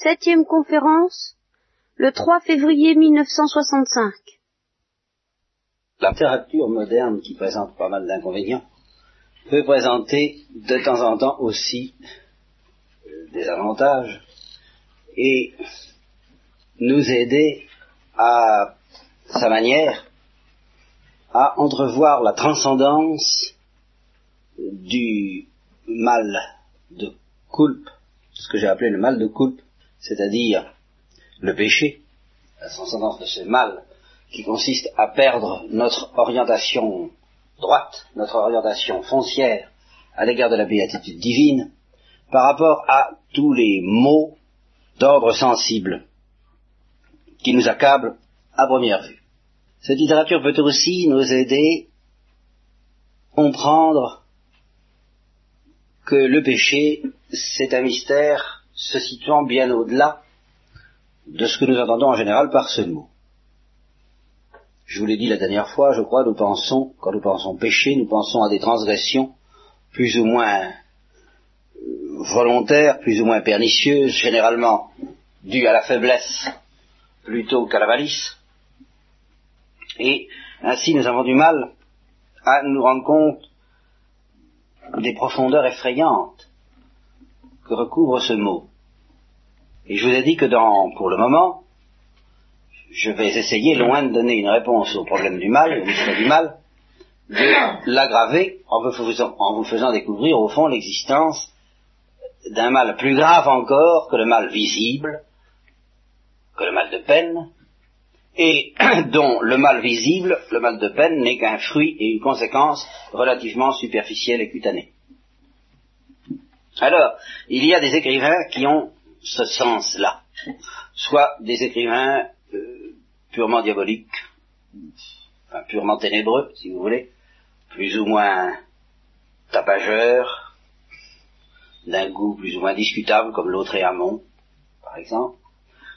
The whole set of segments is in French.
Septième conférence, le 3 février 1965. La littérature moderne, qui présente pas mal d'inconvénients, peut présenter de temps en temps aussi euh, des avantages et nous aider à sa manière à entrevoir la transcendance du mal de culpe, ce que j'ai appelé le mal de culpe, c'est-à-dire le péché, la transcendance de ce mal qui consiste à perdre notre orientation droite, notre orientation foncière à l'égard de la béatitude divine, par rapport à tous les maux d'ordre sensible qui nous accablent à première vue. Cette littérature peut aussi nous aider à comprendre que le péché, c'est un mystère se situant bien au-delà de ce que nous entendons en général par ce mot. Je vous l'ai dit la dernière fois, je crois, nous pensons, quand nous pensons péché, nous pensons à des transgressions plus ou moins euh, volontaires, plus ou moins pernicieuses, généralement dues à la faiblesse plutôt qu'à la malice. Et ainsi nous avons du mal à nous rendre compte des profondeurs effrayantes que recouvre ce mot. Et je vous ai dit que dans, pour le moment, je vais essayer, loin de donner une réponse au problème du mal, au mystère du mal, de l'aggraver en en vous faisant découvrir au fond l'existence d'un mal plus grave encore que le mal visible, que le mal de peine, et dont le mal visible, le mal de peine, n'est qu'un fruit et une conséquence relativement superficielle et cutanée. Alors, il y a des écrivains qui ont ce sens-là, soit des écrivains euh, purement diaboliques, enfin purement ténébreux, si vous voulez, plus ou moins tapageurs, d'un goût plus ou moins discutable, comme l'autre et Amont, par exemple,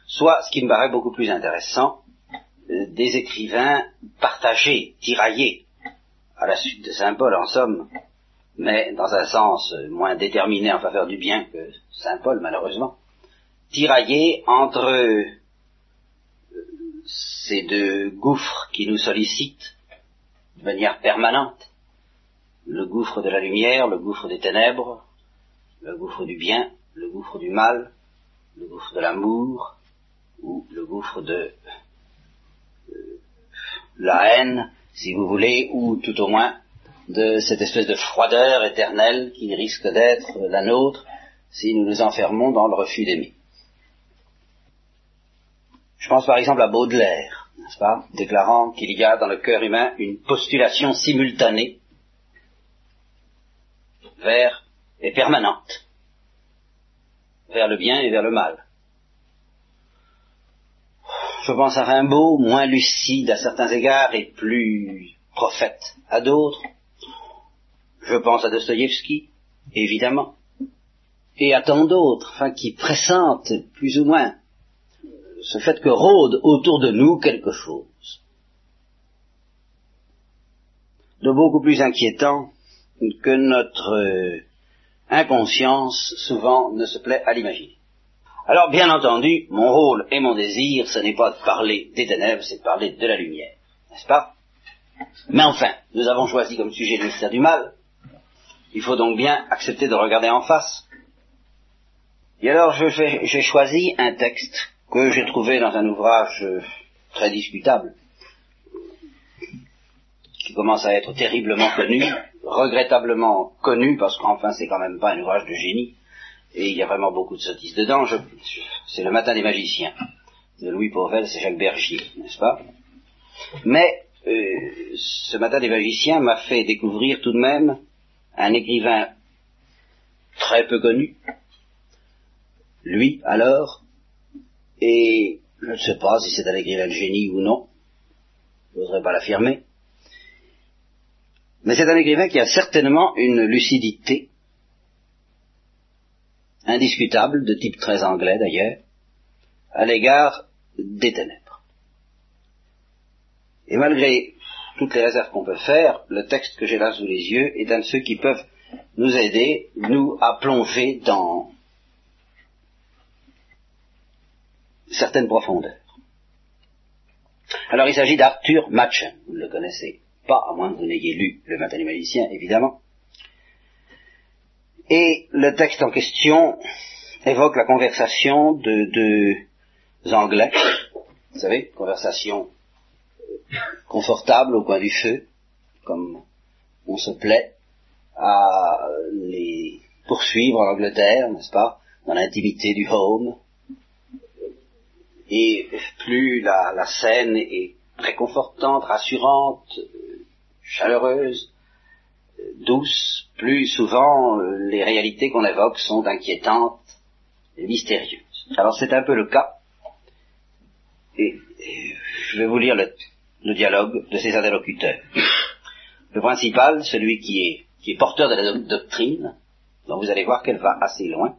soit, ce qui me paraît beaucoup plus intéressant, euh, des écrivains partagés, tiraillés, à la suite de Saint Paul en somme, mais dans un sens moins déterminé en faveur du bien que Saint Paul malheureusement, tiraillés entre euh, ces deux gouffres qui nous sollicitent de manière permanente, le gouffre de la lumière, le gouffre des ténèbres, le gouffre du bien, le gouffre du mal, le gouffre de l'amour, ou le gouffre de la haine, si vous voulez, ou tout au moins de cette espèce de froideur éternelle qui risque d'être la nôtre si nous nous enfermons dans le refus d'aimer. Je pense par exemple à Baudelaire, n'est-ce pas, déclarant qu'il y a dans le cœur humain une postulation simultanée vers et permanente vers le bien et vers le mal. Je pense à Rimbaud, moins lucide à certains égards et plus prophète à d'autres. Je pense à Dostoïevski, évidemment, et à tant d'autres, enfin, qui pressentent plus ou moins ce fait que rôde autour de nous quelque chose de beaucoup plus inquiétant que notre euh, inconscience souvent ne se plaît à l'imaginer. Alors, bien entendu, mon rôle et mon désir, ce n'est pas de parler des ténèbres, c'est de parler de la lumière, n'est-ce pas? Mais enfin, nous avons choisi comme sujet le mystère du mal. Il faut donc bien accepter de regarder en face. Et alors, j'ai choisi un texte que j'ai trouvé dans un ouvrage très discutable, qui commence à être terriblement connu, regrettablement connu, parce qu'enfin, c'est quand même pas un ouvrage de génie, et il y a vraiment beaucoup de sottises dedans. c'est le matin des magiciens de Louis Pauvel, c'est Jacques Bergier, n'est-ce pas? Mais euh, ce matin des magiciens m'a fait découvrir tout de même un écrivain très peu connu, lui alors, et je ne sais pas si c'est un écrivain de génie ou non, je n'oserais pas l'affirmer, mais c'est un écrivain qui a certainement une lucidité indiscutable, de type très anglais d'ailleurs, à l'égard des ténèbres. Et malgré toutes les réserves qu'on peut faire, le texte que j'ai là sous les yeux est un de ceux qui peuvent nous aider, nous, à plonger dans certaine profondeur. Alors il s'agit d'Arthur Machen, vous ne le connaissez pas, à moins que vous n'ayez lu Le Matin Magicien, évidemment. Et le texte en question évoque la conversation de deux Anglais, vous savez, conversation confortable au coin du feu, comme on se plaît à les poursuivre en Angleterre, n'est-ce pas, dans l'intimité du home. Et plus la, scène est réconfortante, rassurante, chaleureuse, douce, plus souvent les réalités qu'on évoque sont inquiétantes et mystérieuses. Alors c'est un peu le cas. Je vais vous lire le, dialogue de ces interlocuteurs. Le principal, celui qui est, qui est porteur de la doctrine, dont vous allez voir qu'elle va assez loin,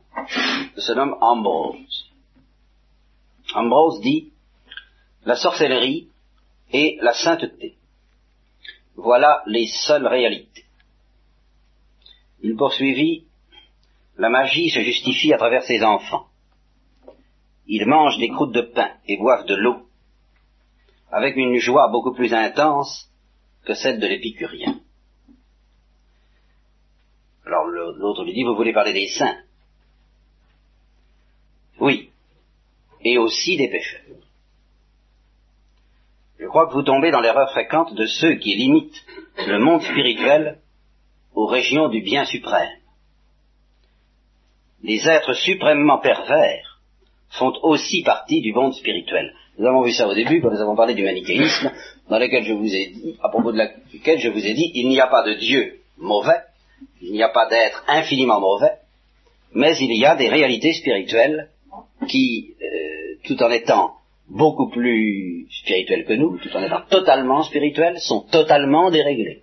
se nomme Ambrose. Ambrose dit, la sorcellerie et la sainteté. Voilà les seules réalités. Il poursuivit, la magie se justifie à travers ses enfants. Ils mangent des croûtes de pain et boivent de l'eau, avec une joie beaucoup plus intense que celle de l'épicurien. Alors l'autre lui dit, vous voulez parler des saints? Oui, et aussi des pécheurs. Je crois que vous tombez dans l'erreur fréquente de ceux qui limitent le monde spirituel aux régions du bien suprême. Les êtres suprêmement pervers font aussi partie du monde spirituel. Nous avons vu ça au début quand nous avons parlé du manichéisme, dans lequel je vous ai dit, à propos de laquelle je vous ai dit, il n'y a pas de Dieu mauvais, il n'y a pas d'être infiniment mauvais, mais il y a des réalités spirituelles qui, euh, tout en étant beaucoup plus spirituelles que nous, tout en étant totalement spirituelles, sont totalement déréglées.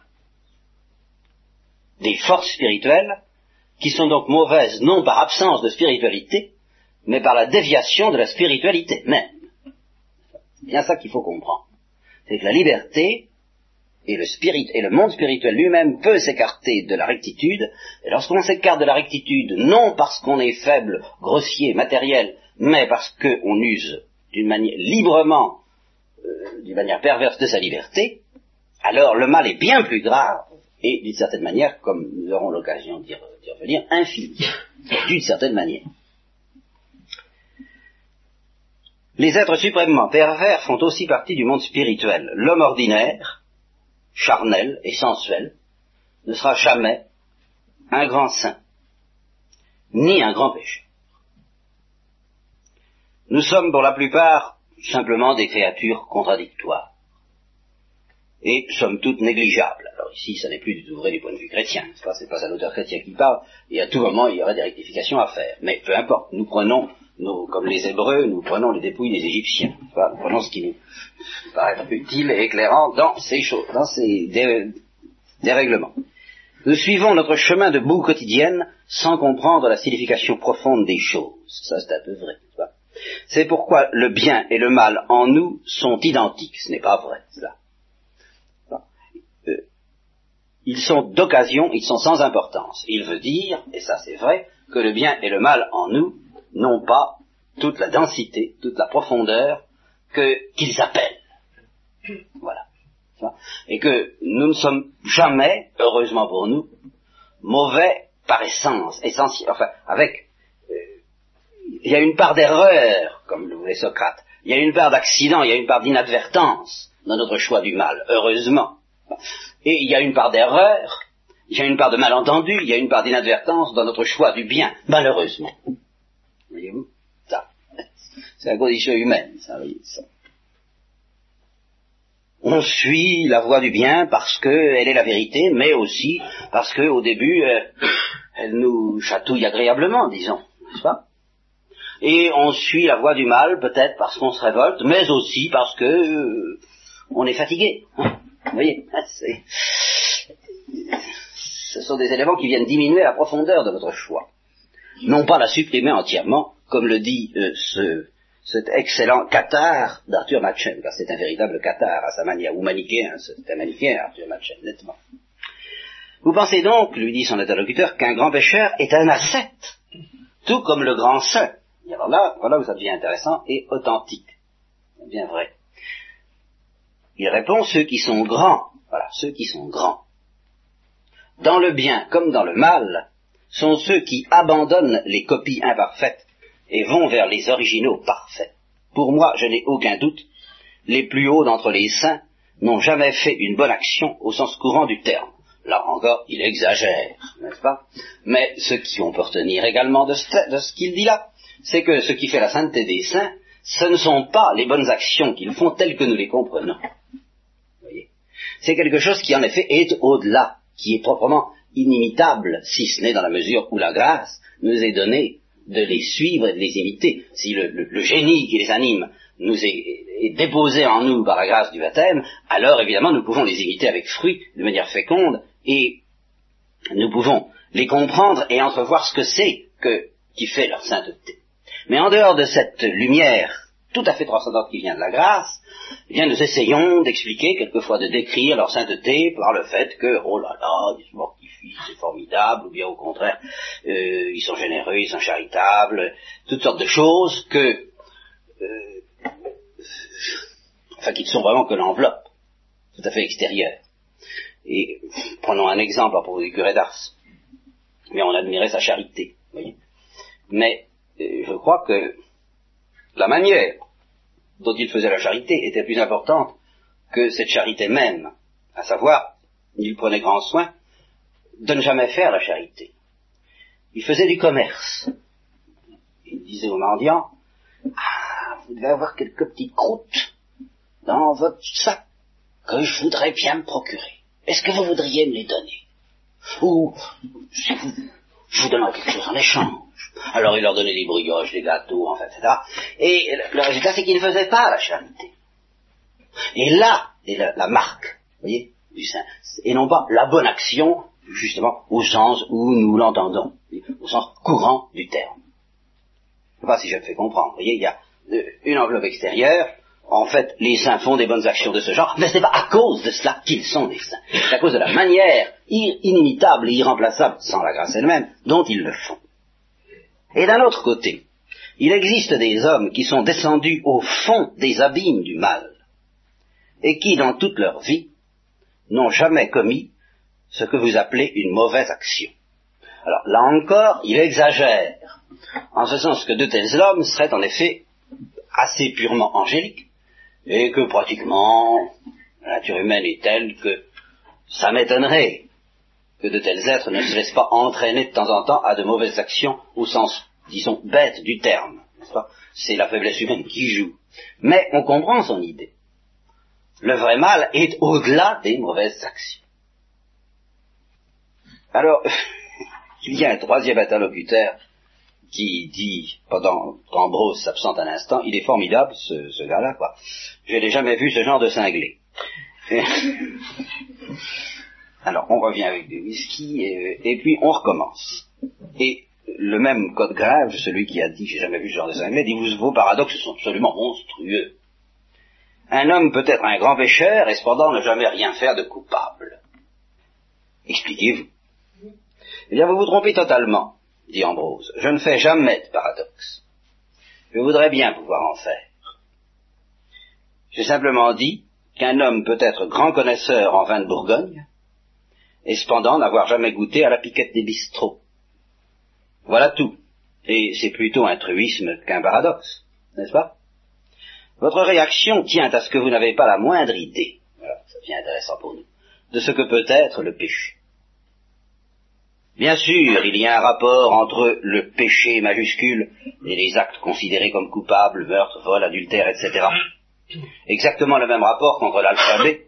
Des forces spirituelles qui sont donc mauvaises non par absence de spiritualité, mais par la déviation de la spiritualité même. C'est bien ça qu'il faut comprendre. C'est que la liberté et le, spirit, et le monde spirituel lui-même peut s'écarter de la rectitude, et lorsqu'on s'écarte de la rectitude, non parce qu'on est faible, grossier, matériel, mais parce qu'on use d'une manière librement, euh, d'une manière perverse de sa liberté, alors le mal est bien plus grave, et d'une certaine manière, comme nous aurons l'occasion d'y revenir, infini, d'une certaine manière. Les êtres suprêmement pervers font aussi partie du monde spirituel. L'homme ordinaire, charnel et sensuel, ne sera jamais un grand saint, ni un grand péché. Nous sommes pour la plupart simplement des créatures contradictoires, et sommes toutes négligeables. Alors ici, ça n'est plus du tout vrai du point de vue chrétien, ce n'est pas un auteur chrétien qui parle, et à tout moment, il y aurait des rectifications à faire. Mais peu importe, nous prenons comme les Hébreux, nous prenons les dépouilles des Égyptiens. nous prenons ce qui nous paraît utile et éclairant dans ces choses, dans ces dérèglements. Nous suivons notre chemin de boue quotidienne sans comprendre la signification profonde des choses. Ça, c'est un peu vrai. C'est pourquoi le bien et le mal en nous sont identiques. Ce n'est pas vrai, cela. Euh, ils sont d'occasion, ils sont sans importance. Il veut dire, et ça c'est vrai, que le bien et le mal en nous n'ont pas toute la densité, toute la profondeur que qu'ils appellent. Voilà. Et que nous ne sommes jamais, heureusement pour nous, mauvais par essence, essentiel, enfin, avec, euh, il y a une part d'erreur, comme le voulait Socrate, il y a une part d'accident, il y a une part d'inadvertance dans notre choix du mal, heureusement. Et il y a une part d'erreur, il y a une part de malentendu, il y a une part d'inadvertance dans notre choix du bien, malheureusement. Voyez-vous Ça. C'est la condition humaine, ça, voyez, ça. On suit la voie du bien parce qu'elle est la vérité, mais aussi parce qu'au début, euh, elle nous chatouille agréablement, disons, n'est-ce pas? Et on suit la voie du mal, peut-être parce qu'on se révolte, mais aussi parce que euh, on est fatigué. Hein Vous voyez, ce sont des éléments qui viennent diminuer la profondeur de votre choix non pas la supprimer entièrement, comme le dit euh, ce, cet excellent cathare d'Arthur Machen, car c'est un véritable cathare à sa manière, ou manichéen, c'est un manichéen Arthur Machen, nettement. Vous pensez donc, lui dit son interlocuteur, qu'un grand pécheur est un ascète, tout comme le grand saint alors là, voilà où ça devient intéressant et authentique. Bien vrai. Il répond ceux qui sont grands, voilà, ceux qui sont grands. Dans le bien comme dans le mal, sont ceux qui abandonnent les copies imparfaites et vont vers les originaux parfaits. Pour moi, je n'ai aucun doute, les plus hauts d'entre les saints n'ont jamais fait une bonne action au sens courant du terme. Là encore, il exagère, n'est-ce pas? Mais ce qu'on peut retenir également de ce, qu'il dit là, c'est que ce qui fait la sainteté des saints, ce ne sont pas les bonnes actions qu'ils font telles que nous les comprenons. C'est quelque chose qui en effet est au-delà, qui est proprement inimitable, si ce n'est dans la mesure où la grâce nous est donnée de les suivre et de les imiter. Si le, génie qui les anime nous est, déposé en nous par la grâce du baptême, alors évidemment nous pouvons les imiter avec fruit, de manière féconde, et nous pouvons les comprendre et entrevoir ce que c'est que, qui fait leur sainteté. Mais en dehors de cette lumière tout à fait transcendante qui vient de la grâce, eh bien nous essayons d'expliquer, quelquefois de décrire leur sainteté par le fait que, oh là là, ils se mortifient, c'est formidable, ou bien au contraire, euh, ils sont généreux, ils sont charitables, toutes sortes de choses que, euh, enfin, qui ne sont vraiment que l'enveloppe, tout à fait extérieure. Et prenons un exemple à propos du curé d'Ars. Mais on admirait sa charité, voyez. Mais euh, je crois que la manière dont il faisait la charité était plus importante que cette charité même, à savoir, il prenait grand soin de ne jamais faire la charité. Il faisait du commerce. Il disait aux mendiants, ah, vous devez avoir quelques petites croûtes dans votre sac que je voudrais bien me procurer. Est-ce que vous voudriez me les donner? Ou, vous, je vous donnerai quelque chose en échange. Alors il leur donnait des brioches, des gâteaux, enfin, etc. Et le résultat, c'est qu'ils ne faisaient pas la charité. Et là est la, marque, vous voyez, du saint. Et non pas la bonne action, justement, au sens où nous l'entendons, au sens courant du terme. Je ne sais pas si je me fais comprendre. Vous voyez, il y a une enveloppe extérieure, en fait, les saints font des bonnes actions de ce genre, mais ce n'est pas à cause de cela qu'ils sont des saints. C'est à cause de la manière inimitable et irremplaçable, sans la grâce elle-même, dont ils le font. Et d'un autre côté, il existe des hommes qui sont descendus au fond des abîmes du mal, et qui, dans toute leur vie, n'ont jamais commis ce que vous appelez une mauvaise action. Alors là encore, il exagère, en ce sens que de tels hommes seraient en effet assez purement angéliques, et que pratiquement la nature humaine est telle que ça m'étonnerait que de tels êtres ne se laissent pas entraîner de temps en temps à de mauvaises actions au sens, disons, bête du terme. C'est la faiblesse humaine qui joue. Mais on comprend son idée. Le vrai mal est au-delà des mauvaises actions. Alors, il y a un troisième interlocuteur qui dit, pendant qu'Ambrose s'absente un instant, il est formidable, ce, ce gars-là, quoi. Je n'ai jamais vu ce genre de cinglé. Alors, on revient avec des whisky, et, puis on recommence. Et le même code grave, celui qui a dit j'ai jamais vu ce genre de cinglé, dit vos paradoxes sont absolument monstrueux. Un homme peut être un grand pécheur et cependant ne jamais rien faire de coupable. Expliquez-vous. Eh bien, vous vous trompez totalement dit Ambrose, je ne fais jamais de paradoxe. Je voudrais bien pouvoir en faire. J'ai simplement dit qu'un homme peut être grand connaisseur en vin de Bourgogne, et cependant n'avoir jamais goûté à la piquette des bistrots. Voilà tout. Et c'est plutôt un truisme qu'un paradoxe, n'est-ce pas? Votre réaction tient à ce que vous n'avez pas la moindre idée, voilà, ça devient intéressant pour nous, de ce que peut être le péché. Bien sûr, il y a un rapport entre le péché majuscule et les actes considérés comme coupables, meurtre, vol, adultère, etc. Exactement le même rapport qu'entre l'alphabet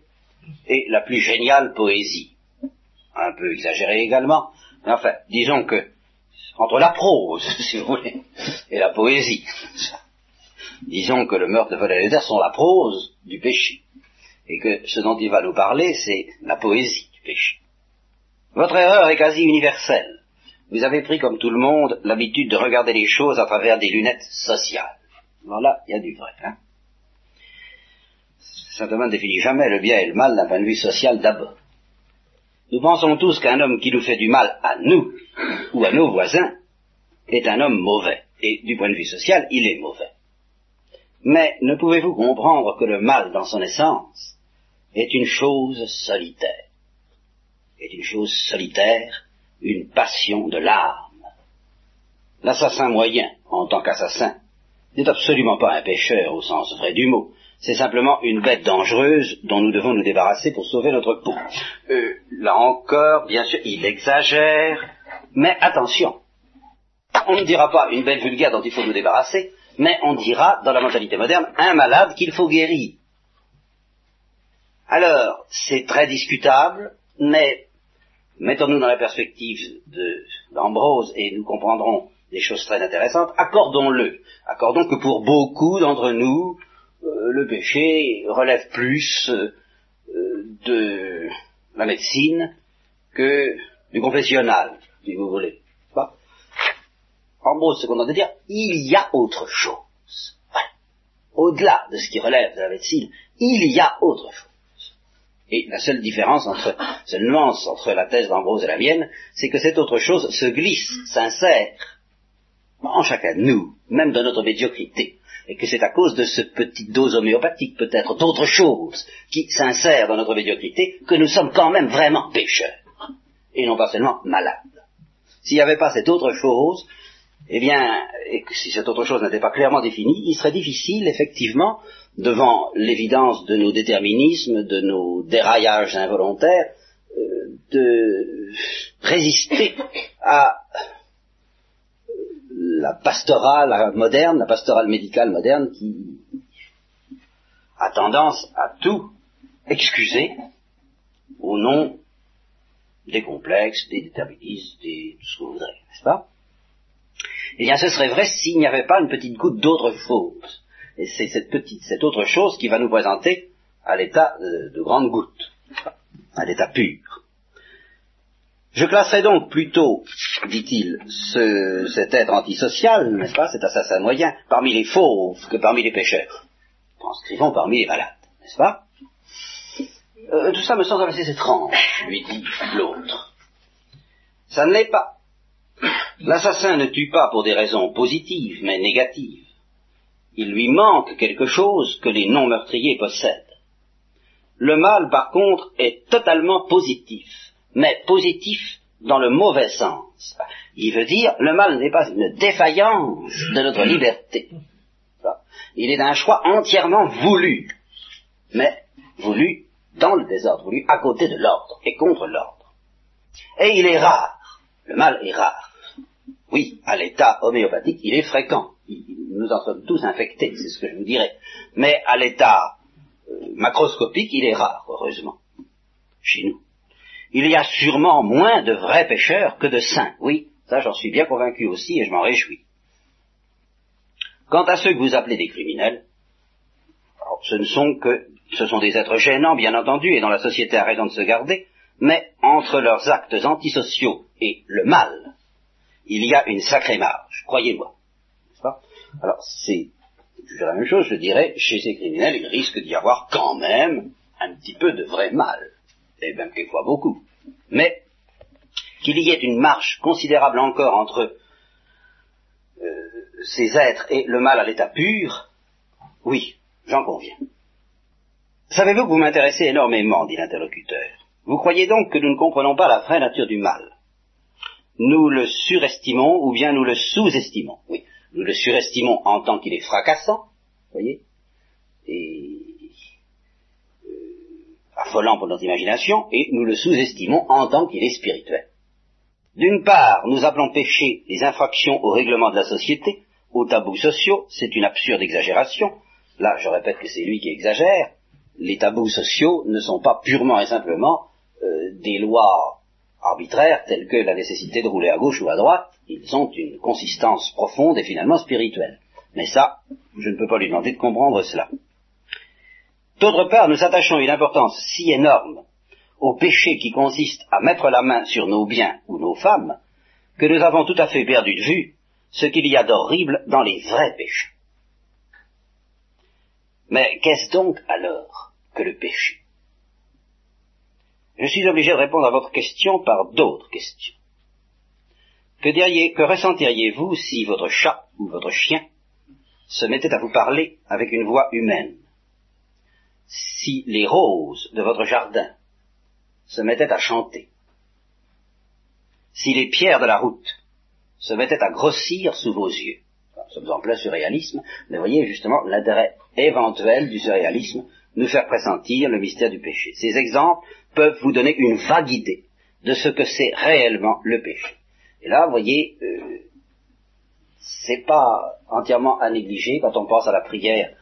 et la plus géniale poésie. Un peu exagéré également, mais enfin, disons que entre la prose, si vous voulez, et la poésie. Disons que le meurtre, le vol et l'adultère sont la prose du péché, et que ce dont il va nous parler, c'est la poésie du péché. Votre erreur est quasi universelle. Vous avez pris, comme tout le monde, l'habitude de regarder les choses à travers des lunettes sociales. Voilà, il y a du vrai. Hein Saint-Thomas ne définit jamais le bien et le mal d'un point de vue social d'abord. Nous pensons tous qu'un homme qui nous fait du mal à nous ou à nos voisins est un homme mauvais. et du point de vue social, il est mauvais. Mais ne pouvez-vous comprendre que le mal dans son essence est une chose solitaire, est une chose solitaire, une passion de l'âme. L'assassin moyen, en tant qu'assassin, n'est absolument pas un pécheur au sens vrai du mot. C'est simplement une bête dangereuse dont nous devons nous débarrasser pour sauver notre peau. Euh, là encore, bien sûr, il exagère, mais attention. On ne dira pas une bête vulgaire dont il faut nous débarrasser, mais on dira, dans la mentalité moderne, un malade qu'il faut guérir. Alors, c'est très discutable, mais mettons-nous dans la perspective d'Ambrose et nous comprendrons des choses très intéressantes. Accordons-le. Accordons que pour beaucoup d'entre nous, euh, le péché relève plus euh, de la médecine que du confessionnal, si vous voulez. En gros, ce qu'on de dire, il y a autre chose. Au-delà de ce qui relève de la médecine, il y a autre chose. Et la seule différence entre, seule nuance entre la thèse d'Ambrose et la mienne, c'est que cette autre chose se glisse, s'insère en chacun de nous, même dans notre médiocrité, et que c'est à cause de ce petit dose homéopathique, peut-être d'autre chose, qui s'insère dans notre médiocrité, que nous sommes quand même vraiment pécheurs, et non pas seulement malades. S'il n'y avait pas cette autre chose, eh bien, et que si cette autre chose n'était pas clairement définie, il serait difficile, effectivement, devant l'évidence de nos déterminismes, de nos déraillages involontaires, euh, de résister à la pastorale moderne, la pastorale médicale moderne qui a tendance à tout excuser au nom des complexes, des déterminismes, des, tout ce que vous voudrez, n'est-ce pas? Eh bien, ce serait vrai s'il n'y avait pas une petite goutte d'autre chose. Et c'est cette petite, cette autre chose qui va nous présenter à l'état de, de grande goutte, à l'état pur. Je classerai donc plutôt, dit-il, ce, cet être antisocial, n'est-ce pas, cet assassin moyen, parmi les fauves que parmi les pécheurs. Transcrivons parmi les malades, n'est-ce pas? Euh, Tout ça me semble assez étrange, lui dit l'autre. Ça ne l'est pas. L'assassin ne tue pas pour des raisons positives, mais négatives. Il lui manque quelque chose que les non-meurtriers possèdent. Le mal, par contre, est totalement positif mais positif dans le mauvais sens. Il veut dire, le mal n'est pas une défaillance de notre liberté. Il est un choix entièrement voulu, mais voulu dans le désordre, voulu à côté de l'ordre et contre l'ordre. Et il est rare. Le mal est rare. Oui, à l'état homéopathique, il est fréquent. Nous en sommes tous infectés, c'est ce que je vous dirais. Mais à l'état euh, macroscopique, il est rare, heureusement, chez nous il y a sûrement moins de vrais pécheurs que de saints. Oui, ça j'en suis bien convaincu aussi et je m'en réjouis. Quant à ceux que vous appelez des criminels, ce ne sont que, ce sont des êtres gênants, bien entendu, et dont la société a raison de se garder, mais entre leurs actes antisociaux et le mal, il y a une sacrée marge, croyez-moi. Alors, c'est la même chose, je dirais, chez ces criminels, il risque d'y avoir quand même un petit peu de vrai mal et même quelquefois beaucoup, mais qu'il y ait une marche considérable encore entre euh, ces êtres et le mal à l'état pur, oui, j'en conviens. Savez-vous que vous m'intéressez énormément, dit l'interlocuteur. Vous croyez donc que nous ne comprenons pas la vraie nature du mal Nous le surestimons ou bien nous le sous-estimons Oui, nous le surestimons en tant qu'il est fracassant, voyez, et affolant pour notre imagination, et nous le sous-estimons en tant qu'il est spirituel. D'une part, nous appelons péché les infractions au règlement de la société, aux tabous sociaux, c'est une absurde exagération. Là, je répète que c'est lui qui exagère. Les tabous sociaux ne sont pas purement et simplement euh, des lois arbitraires telles que la nécessité de rouler à gauche ou à droite. Ils ont une consistance profonde et finalement spirituelle. Mais ça, je ne peux pas lui demander de comprendre cela. D'autre part, nous attachons une importance si énorme au péché qui consiste à mettre la main sur nos biens ou nos femmes, que nous avons tout à fait perdu de vue ce qu'il y a d'horrible dans les vrais péchés. Mais qu'est-ce donc alors que le péché? Je suis obligé de répondre à votre question par d'autres questions. Que, que ressentiriez-vous si votre chat ou votre chien se mettait à vous parler avec une voix humaine, si les roses de votre jardin se mettaient à chanter, si les pierres de la route se mettaient à grossir sous vos yeux, nous sommes en plein surréalisme, mais voyez justement l'intérêt éventuel du surréalisme, nous faire pressentir le mystère du péché. Ces exemples peuvent vous donner une vague idée de ce que c'est réellement le péché. Et là, vous voyez, euh, c'est pas entièrement à négliger quand on pense à la prière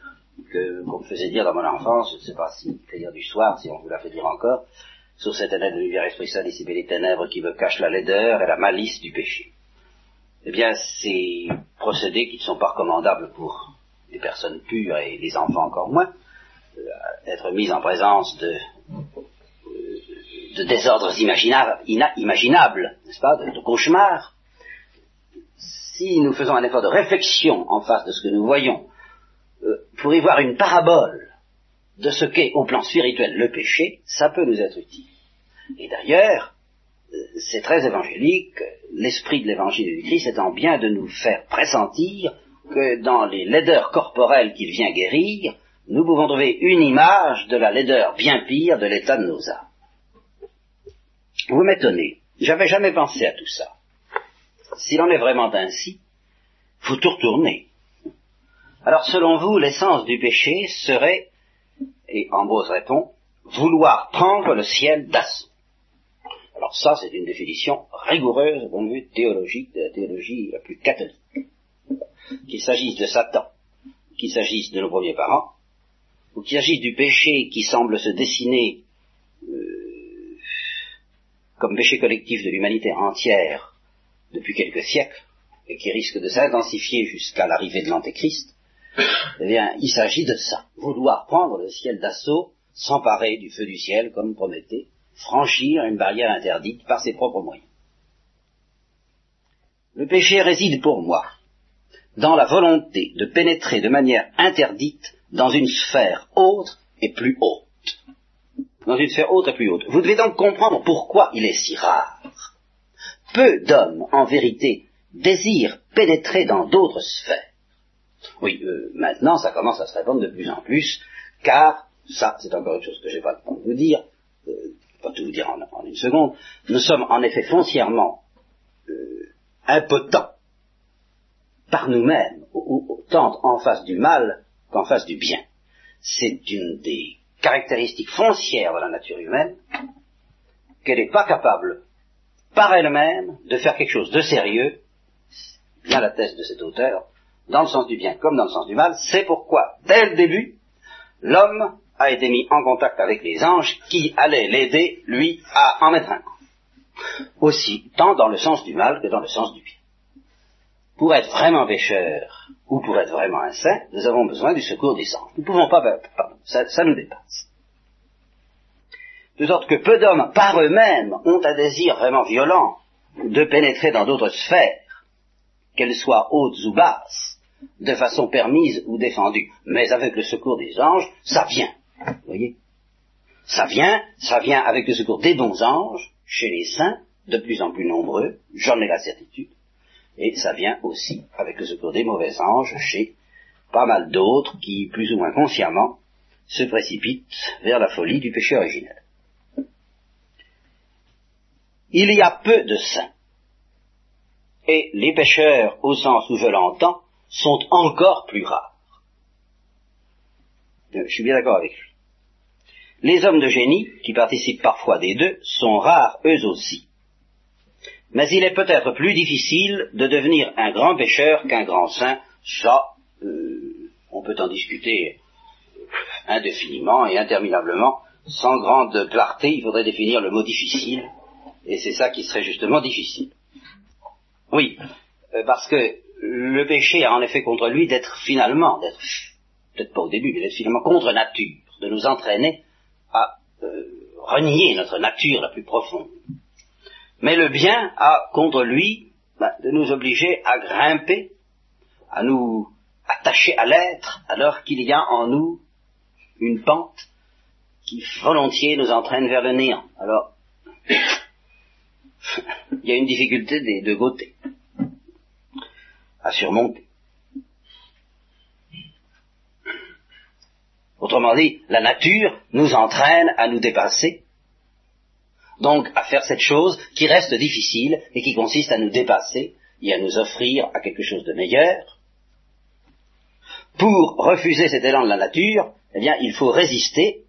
qu'on me faisait dire dans mon enfance, je ne sais pas si prière du soir, si on vous la fait dire encore, sur cette année de lumière Esprit Saint, dissiper les ténèbres qui me cachent la laideur et la malice du péché. Eh bien, ces procédés qui ne sont pas recommandables pour les personnes pures et les enfants encore moins, euh, être mis en présence de, euh, de désordres imaginables, n'est-ce pas, de, cauchemars, si nous faisons un effort de réflexion en face de ce que nous voyons, pour y voir une parabole de ce qu'est au plan spirituel le péché, ça peut nous être utile. Et d'ailleurs, c'est très évangélique, l'esprit de l'évangile du Christ étant bien de nous faire pressentir que dans les laideurs corporelles qu'il vient guérir, nous pouvons trouver une image de la laideur bien pire de l'état de nos âmes. Vous m'étonnez, j'avais jamais pensé à tout ça. S'il en est vraiment ainsi, faut tout retourner. Alors selon vous, l'essence du péché serait, et Ambrose répond, vouloir prendre le ciel d'assaut. Alors ça, c'est une définition rigoureuse au point de vue théologique de la théologie la plus catholique. Qu'il s'agisse de Satan, qu'il s'agisse de nos premiers parents, ou qu'il s'agisse du péché qui semble se dessiner euh, comme péché collectif de l'humanité entière depuis quelques siècles, et qui risque de s'intensifier jusqu'à l'arrivée de l'Antéchrist, eh bien, il s'agit de ça, vouloir prendre le ciel d'assaut, s'emparer du feu du ciel, comme Prométhée, franchir une barrière interdite par ses propres moyens. Le péché réside pour moi dans la volonté de pénétrer de manière interdite dans une sphère autre et plus haute. Dans une sphère autre et plus haute. Vous devez donc comprendre pourquoi il est si rare. Peu d'hommes, en vérité, désirent pénétrer dans d'autres sphères. Oui, euh, maintenant, ça commence à se répandre de plus en plus, car, ça, c'est encore une chose que je n'ai pas le temps de vous dire, euh, pas tout vous dire en, une seconde, nous sommes en effet foncièrement euh, impotents par nous-mêmes, autant en face du mal qu'en face du bien. C'est une des caractéristiques foncières de la nature humaine qu'elle n'est pas capable par elle-même de faire quelque chose de sérieux, bien la thèse de cet auteur, dans le sens du bien comme dans le sens du mal, c'est pourquoi, dès le début, l'homme a été mis en contact avec les anges qui allaient l'aider, lui, à en mettre un. Aussi, tant dans le sens du mal que dans le sens du bien. Pour être vraiment pécheur ou pour être vraiment un saint, nous avons besoin du secours des anges. Nous ne pouvons pas, pardon, ça, ça nous dépasse. De sorte que peu d'hommes par eux-mêmes ont un désir vraiment violent de pénétrer dans d'autres sphères, qu'elles soient hautes ou basses, de façon permise ou défendue. Mais avec le secours des anges, ça vient. Vous voyez? Ça vient, ça vient avec le secours des bons anges, chez les saints, de plus en plus nombreux, j'en ai la certitude, et ça vient aussi avec le secours des mauvais anges chez pas mal d'autres qui, plus ou moins consciemment, se précipitent vers la folie du péché originel. Il y a peu de saints, et les pécheurs, au sens où je l'entends, sont encore plus rares. Je suis bien d'accord avec lui. Les hommes de génie, qui participent parfois des deux, sont rares eux aussi. Mais il est peut-être plus difficile de devenir un grand pécheur qu'un grand saint. Ça, euh, on peut en discuter indéfiniment et interminablement. Sans grande clarté, il faudrait définir le mot difficile, et c'est ça qui serait justement difficile. Oui, euh, parce que le péché a en effet contre lui d'être finalement, d'être, peut-être pas au début, mais d'être finalement contre nature, de nous entraîner à euh, renier notre nature la plus profonde. Mais le bien a contre lui ben, de nous obliger à grimper, à nous attacher à l'être, alors qu'il y a en nous une pente qui volontiers nous entraîne vers le néant. Alors, il y a une difficulté des deux côtés à surmonter. Autrement dit, la nature nous entraîne à nous dépasser, donc à faire cette chose qui reste difficile et qui consiste à nous dépasser et à nous offrir à quelque chose de meilleur. Pour refuser cet élan de la nature, eh bien, il faut résister,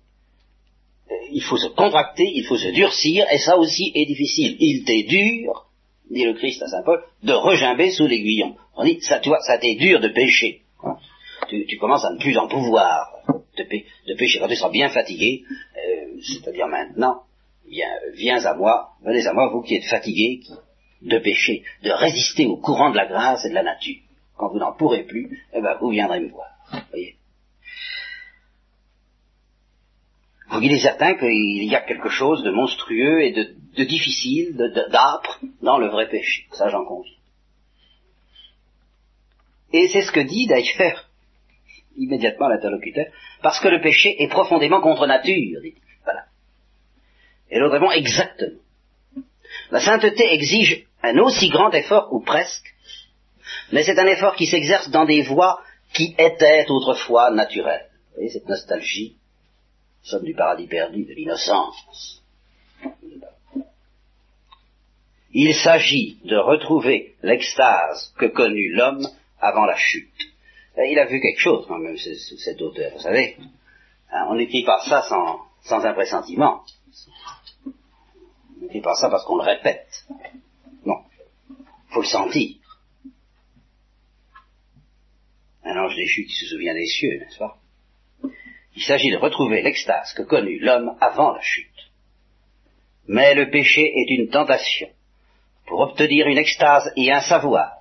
euh, il faut se contracter, il faut se durcir, et ça aussi est difficile. Il t'est dur, dit le Christ à saint Paul, de regimber sous l'aiguillon on dit, ça, tu vois, ça t'est dur de pécher. Hein. Tu, commences à ne plus en pouvoir de, pécher. Quand tu seras bien fatigué, euh, c'est-à-dire maintenant, viens, à moi, venez à moi, vous qui êtes fatigués de pécher, de résister au courant de la grâce et de la nature. Quand vous n'en pourrez plus, eh ben, vous viendrez me voir. Voyez il est certain qu'il y a quelque chose de monstrueux et de difficile, d'âpre dans le vrai péché. Ça, j'en conviens. Et c'est ce que dit d'ailleurs immédiatement l'interlocuteur, parce que le péché est profondément contre nature, Voilà. Et l'autre répond exactement. La sainteté exige un aussi grand effort, ou presque, mais c'est un effort qui s'exerce dans des voies qui étaient autrefois naturelles. Vous voyez cette nostalgie sommes du paradis perdu, de l'innocence. Il s'agit de retrouver l'extase que connut l'homme avant la chute. Il a vu quelque chose quand même, cet auteur, vous savez. Hein, on n'écrit pas ça sans, sans un pressentiment. On n'écrit pas ça parce qu'on le répète. Non. Il faut le sentir. Un ange déchu qui se souvient des cieux, n'est-ce pas? Il s'agit de retrouver l'extase que connut l'homme avant la chute. Mais le péché est une tentation pour obtenir une extase et un savoir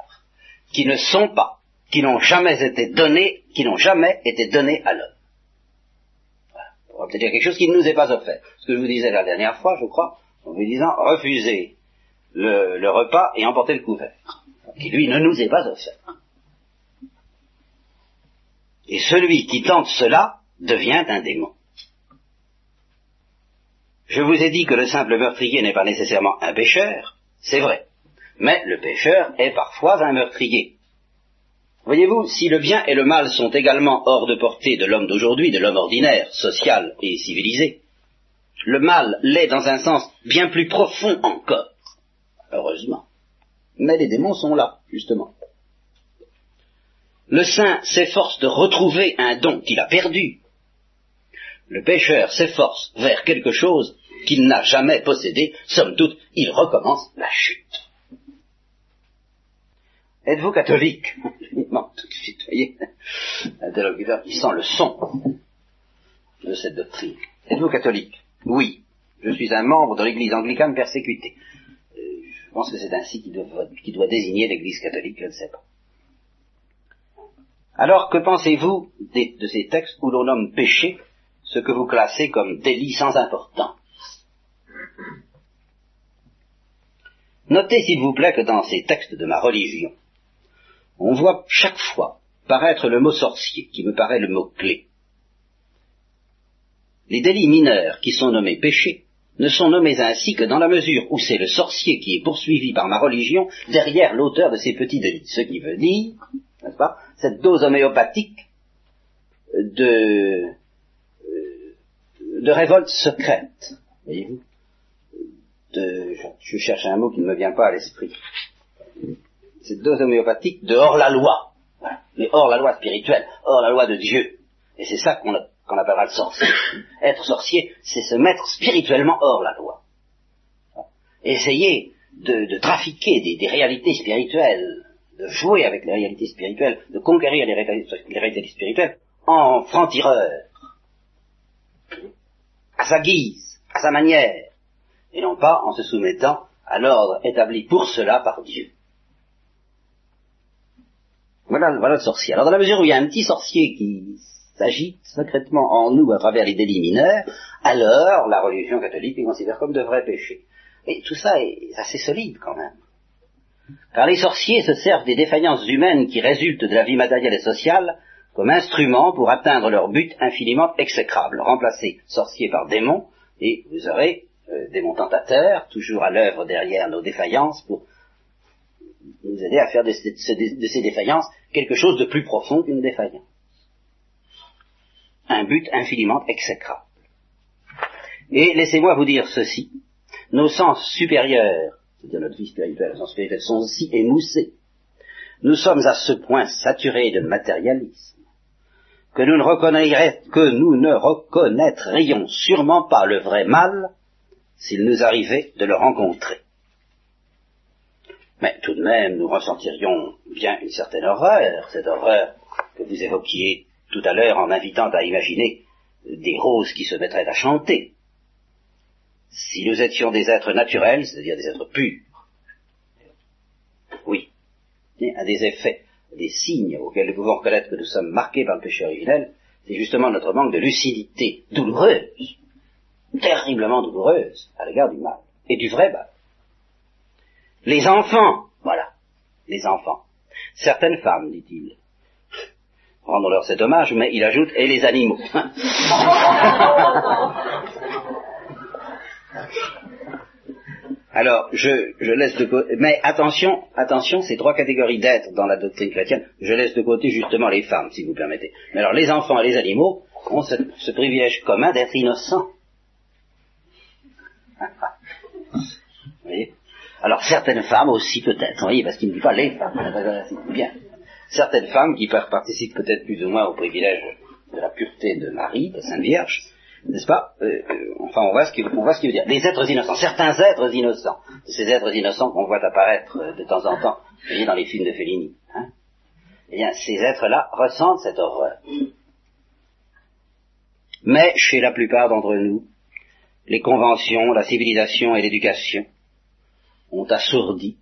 qui ne sont pas, qui n'ont jamais été donnés, qui n'ont jamais été donnés à l'homme. Pour obtenir quelque chose qui ne nous est pas offert. Ce que je vous disais la dernière fois, je crois, en vous disant refuser le, le repas et emporter le couvert, qui lui ne nous est pas offert. Et celui qui tente cela devient un démon. Je vous ai dit que le simple meurtrier n'est pas nécessairement un pécheur, c'est vrai, mais le pécheur est parfois un meurtrier. Voyez-vous, si le bien et le mal sont également hors de portée de l'homme d'aujourd'hui, de l'homme ordinaire, social et civilisé, le mal l'est dans un sens bien plus profond encore, heureusement. Mais les démons sont là, justement. Le saint s'efforce de retrouver un don qu'il a perdu, le pécheur s'efforce vers quelque chose qu'il n'a jamais possédé, somme toute, il recommence la chute. Êtes-vous catholique Non, tout de suite, voyez, l'interlocuteur qui sent le son de cette doctrine. Êtes-vous catholique Oui, je suis un membre de l'église anglicane persécutée. Euh, je pense que c'est ainsi qu'il doit, désigner l'église catholique, je ne sais pas. Alors, que pensez-vous de ces textes où l'on nomme péché ce que vous classez comme délit sans importance. Notez s'il vous plaît que dans ces textes de ma religion, on voit chaque fois paraître le mot sorcier, qui me paraît le mot clé. Les délits mineurs qui sont nommés péchés ne sont nommés ainsi que dans la mesure où c'est le sorcier qui est poursuivi par ma religion derrière l'auteur de ces petits délits. Ce qui veut dire, n'est-ce pas, cette dose homéopathique de, de révolte secrète. Voyez-vous? De, je, cherche un mot qui ne me vient pas à l'esprit. Cette dose homéopathique de hors la loi. Mais hors la loi spirituelle, hors la loi de Dieu. Et c'est ça qu'on appellera le sorcier. Être sorcier, c'est se mettre spirituellement hors la loi. Essayer de, trafiquer des, réalités spirituelles, de jouer avec les réalités spirituelles, de conquérir les réalités spirituelles en franc-tireur à sa guise, à sa manière, et non pas en se soumettant à l'ordre établi pour cela par Dieu. Voilà, voilà le sorcier. Alors dans la mesure où il y a un petit sorcier qui s'agite secrètement en nous à travers les délits mineurs, alors la religion catholique les considère comme de vrais péchés. Et tout ça est assez solide quand même. Car les sorciers se servent des défaillances humaines qui résultent de la vie matérielle et sociale comme instrument pour atteindre leur but infiniment exécrable. Remplacer sorcier par démon, et vous aurez euh, démons tentateurs, toujours à l'œuvre derrière nos défaillances, pour nous aider à faire de, ces défaillances quelque chose de plus profond qu'une défaillance. un but infiniment exécrable. Et laissez-moi vous dire ceci, nos sens supérieurs, c'est-à-dire notre vie spirituelle, nos sens supérieurs sont aussi émoussés. Nous sommes à ce point saturés de matérialisme que nous ne, que nous ne reconnaîtrions sûrement pas le vrai mal s'il nous arrivait de le rencontrer. Mais tout de même, nous ressentirions bien une certaine horreur, cette horreur que vous évoquiez tout à l'heure en invitant à imaginer des roses qui se mettraient à chanter. Si nous étions des êtres naturels, c'est-à-dire des êtres purs, oui, un des effets, des signes auxquels nous pouvons reconnaître que nous sommes marqués par le péché originel, c'est justement notre manque de lucidité douloureuse, terriblement douloureuse à l'égard du mal et du vrai mal. Les enfants, voilà, les enfants. Certaines femmes, dit-il, rendons-leur cet hommage, mais il ajoute, et les animaux. Alors, je, je laisse de côté, mais attention, attention, ces trois catégories d'êtres dans la doctrine chrétienne, je laisse de côté justement les femmes, si vous permettez. Mais alors, les enfants et les animaux ont ce, ce privilège commun d'être innocents. vous voyez? Alors certaines femmes aussi peut-être, vous voyez, parce qu'il ne dit pas les femmes, bien. Certaines femmes qui participent peut-être plus ou moins au privilège de la pureté de Marie, de Sainte Vierge, n'est-ce pas euh, euh, Enfin, on voit, ce qu'il, veut dire. Les êtres innocents, certains êtres innocents, ces êtres innocents qu'on voit apparaître euh, de temps en temps, vous voyez, dans les films de Fellini, hein eh bien, ces êtres-là ressentent cette horreur. Mais chez la plupart d'entre nous, les conventions, la civilisation et l'éducation ont assourdi